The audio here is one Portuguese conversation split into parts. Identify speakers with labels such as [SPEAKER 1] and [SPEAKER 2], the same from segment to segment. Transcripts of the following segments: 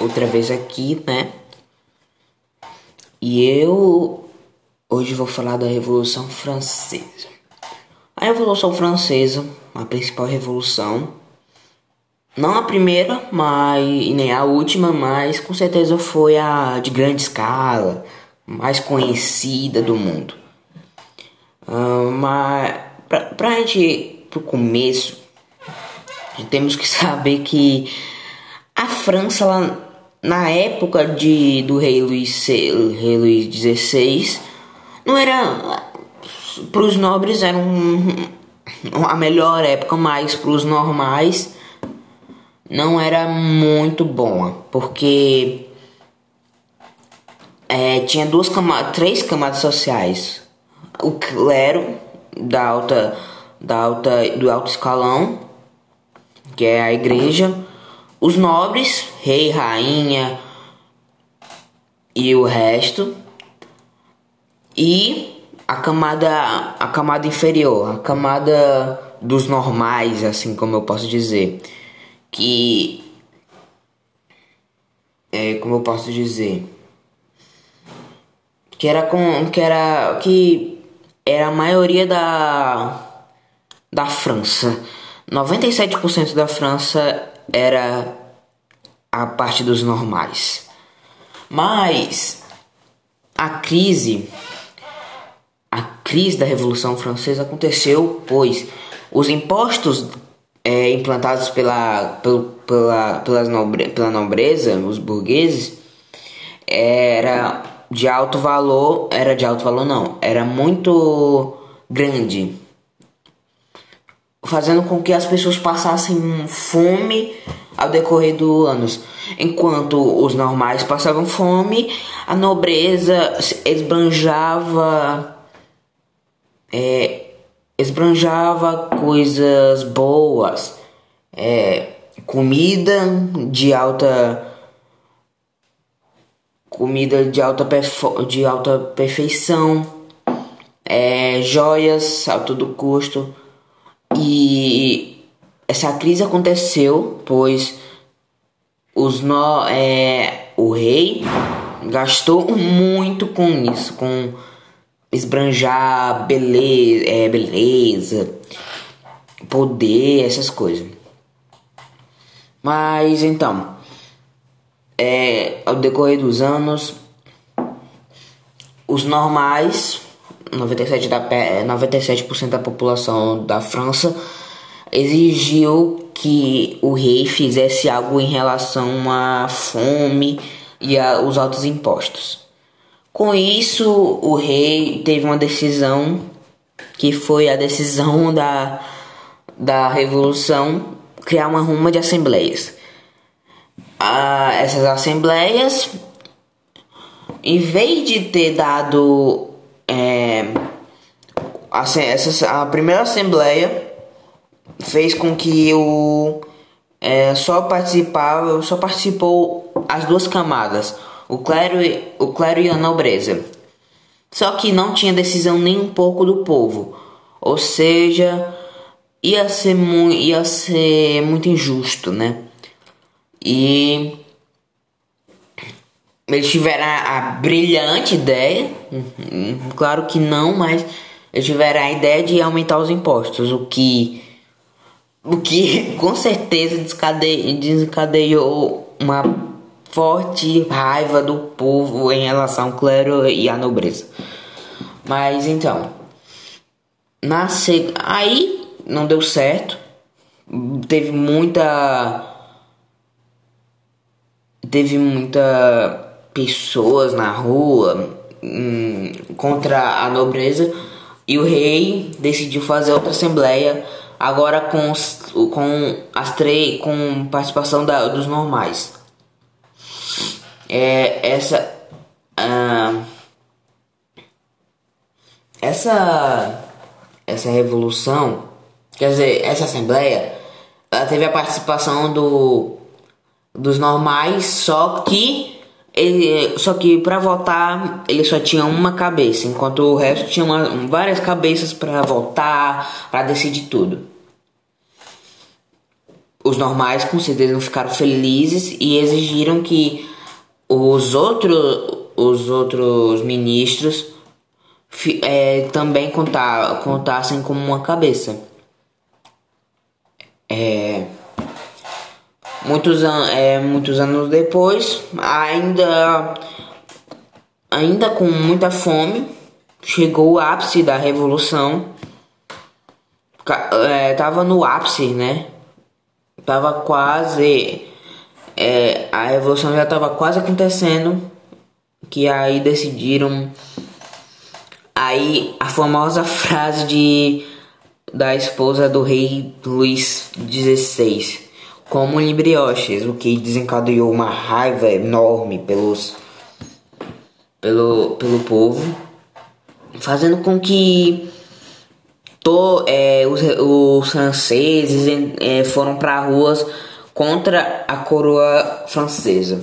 [SPEAKER 1] outra vez aqui, né? E eu hoje vou falar da Revolução Francesa. A Revolução Francesa, a principal revolução, não a primeira, mas nem a última, mas com certeza foi a de grande escala, mais conhecida do mundo. Uh, mas pra, pra gente pro começo, temos que saber que a França, ela, na época de, do rei Luís, rei Luís XVI, não era. Para os nobres era um, a melhor época, mas para os normais não era muito boa, porque é, tinha duas camadas, três camadas sociais. O clero da alta, da alta, do alto escalão, que é a igreja, os nobres, rei, rainha e o resto, e a camada, a camada inferior, a camada dos normais, assim como eu posso dizer, que é, como eu posso dizer, que era com que era que era a maioria da da França. 97% da França era a parte dos normais. Mas a crise a crise da Revolução Francesa aconteceu pois os impostos é, implantados pela, pela, nobre, pela nobreza, os burgueses, era de alto valor, era de alto valor não, era muito grande, fazendo com que as pessoas passassem fome ao decorrer dos anos. Enquanto os normais passavam fome, a nobreza esbanjava é, esbanjava coisas boas, é, comida de alta comida de alta, de alta perfeição, é, joias a todo custo. E essa crise aconteceu pois os no, é, o rei gastou muito com isso, com esbranjar beleza, é, beleza, poder, essas coisas. Mas então, é, ao decorrer dos anos, os normais, 97%, da, 97 da população da França, exigiu que o rei fizesse algo em relação à fome e aos altos impostos. Com isso, o rei teve uma decisão que foi a decisão da, da revolução criar uma ruma de assembleias. Ah, essas assembleias, em vez de ter dado é, a, essa, a primeira assembleia fez com que o é, só participava, só participou as duas camadas o clero, o clero e a nobreza. Só que não tinha decisão nem um pouco do povo, ou seja, ia ser, mu ia ser muito injusto, né? E eles tiveram a, a brilhante ideia, uhum, claro que não, mas eles tiveram a ideia de aumentar os impostos, o que o que com certeza desencadeou uma forte raiva do povo em relação ao clero e à nobreza. Mas então, nasce aí não deu certo. Teve muita teve muita pessoas na rua hum, contra a nobreza e o rei decidiu fazer outra assembleia agora com com as três com participação da, dos normais. É, essa uh, essa essa revolução quer dizer essa assembleia ela teve a participação do dos normais só que ele, só que para votar ele só tinha uma cabeça enquanto o resto tinha uma, várias cabeças para votar para decidir tudo os normais com certeza não ficaram felizes e exigiram que os outros os outros ministros é, também contar, contassem como uma cabeça. É, muitos, an é, muitos anos depois, ainda, ainda com muita fome, chegou o ápice da revolução. É, tava no ápice, né? Tava quase. É, a revolução já estava quase acontecendo. Que aí decidiram. Aí a famosa frase de da esposa do rei Luís XVI, como librioches, o que desencadeou uma raiva enorme pelos pelo, pelo povo, fazendo com que to, é, os, os franceses é, foram para ruas contra a coroa francesa.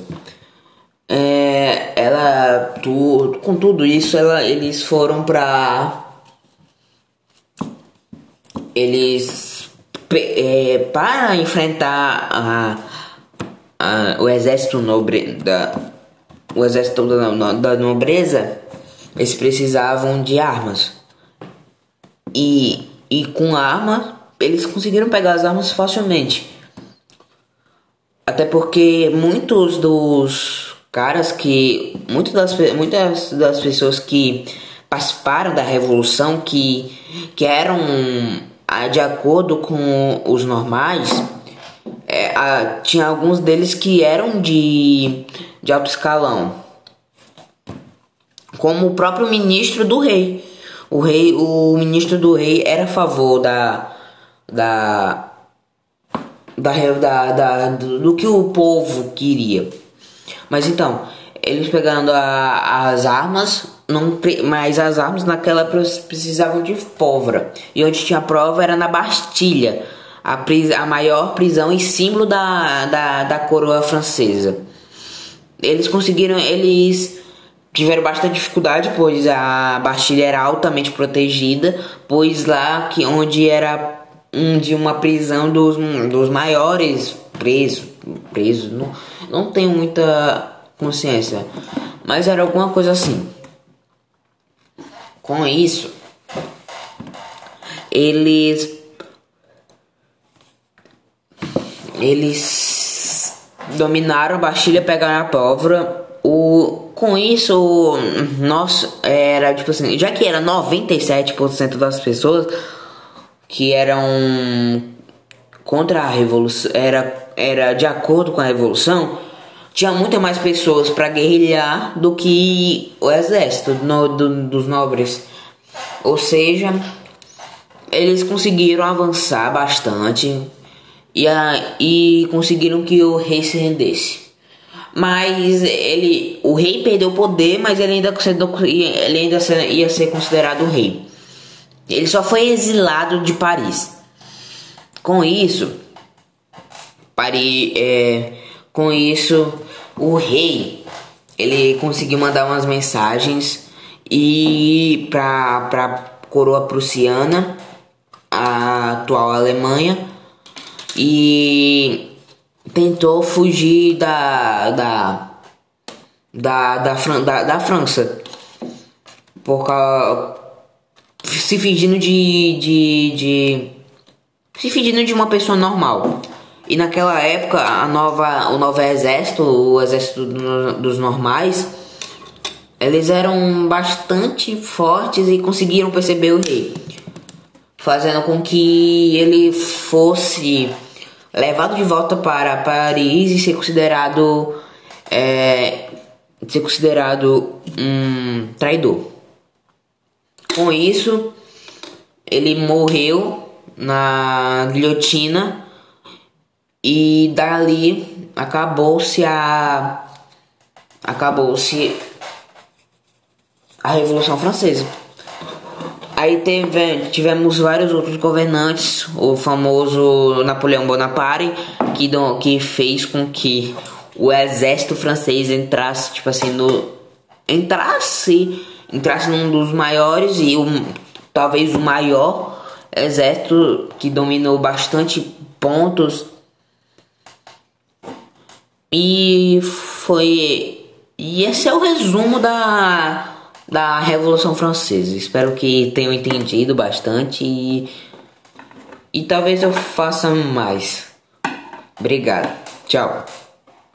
[SPEAKER 1] É, ela, tu, com tudo isso, ela, eles foram para eles é, para enfrentar a, a, o exército nobre da o exército da, da nobreza eles precisavam de armas e, e com arma eles conseguiram pegar as armas facilmente até porque muitos dos caras que muitas das, muitas das pessoas que participaram da revolução que, que eram de acordo com os normais, é, a, tinha alguns deles que eram de, de alto escalão, como o próprio ministro do rei. O rei, o ministro do rei era a favor da da da, da, da do que o povo queria. Mas então, eles pegando a, as armas, não, mas as armas naquela precisavam de pólvora. E onde tinha prova era na Bastilha, a, pris, a maior prisão e símbolo da, da, da coroa francesa. Eles conseguiram, eles tiveram bastante dificuldade, pois a Bastilha era altamente protegida, pois lá que onde era um, de uma prisão dos, dos maiores presos, presos não, não tenho muita consciência, mas era alguma coisa assim. Com isso, eles eles dominaram a Bastilha, pegaram a pólvora. O, com isso, nós era tipo assim, já que era 97% das pessoas que eram contra a revolução, era, era de acordo com a revolução, tinha muitas mais pessoas para guerrilhar do que o exército no, do, dos nobres. Ou seja, eles conseguiram avançar bastante e, a, e conseguiram que o rei se rendesse. Mas ele, o rei perdeu o poder, mas ele ainda, ele ainda ia ser considerado rei. Ele só foi exilado de Paris. Com isso, Paris, é, com isso o rei ele conseguiu mandar umas mensagens e para para coroa prussiana, a atual Alemanha, e tentou fugir da da da, da, da, da França por causa, se fingindo de, de, de se fingindo de uma pessoa normal. E naquela época, a nova, o novo exército, o exército dos normais, eles eram bastante fortes e conseguiram perceber o rei, fazendo com que ele fosse levado de volta para Paris e ser considerado é, ser considerado um traidor. Com isso, ele morreu na guilhotina e dali acabou-se a acabou-se a Revolução Francesa. Aí teve, tivemos vários outros governantes, o famoso Napoleão Bonaparte, que, que fez com que o exército francês entrasse, tipo assim, no. entrasse. entrasse num dos maiores e um, talvez o maior exército que dominou bastante pontos E foi. E esse é o resumo da, da Revolução Francesa. Espero que tenham entendido bastante e, e talvez eu faça mais. Obrigado. Tchau.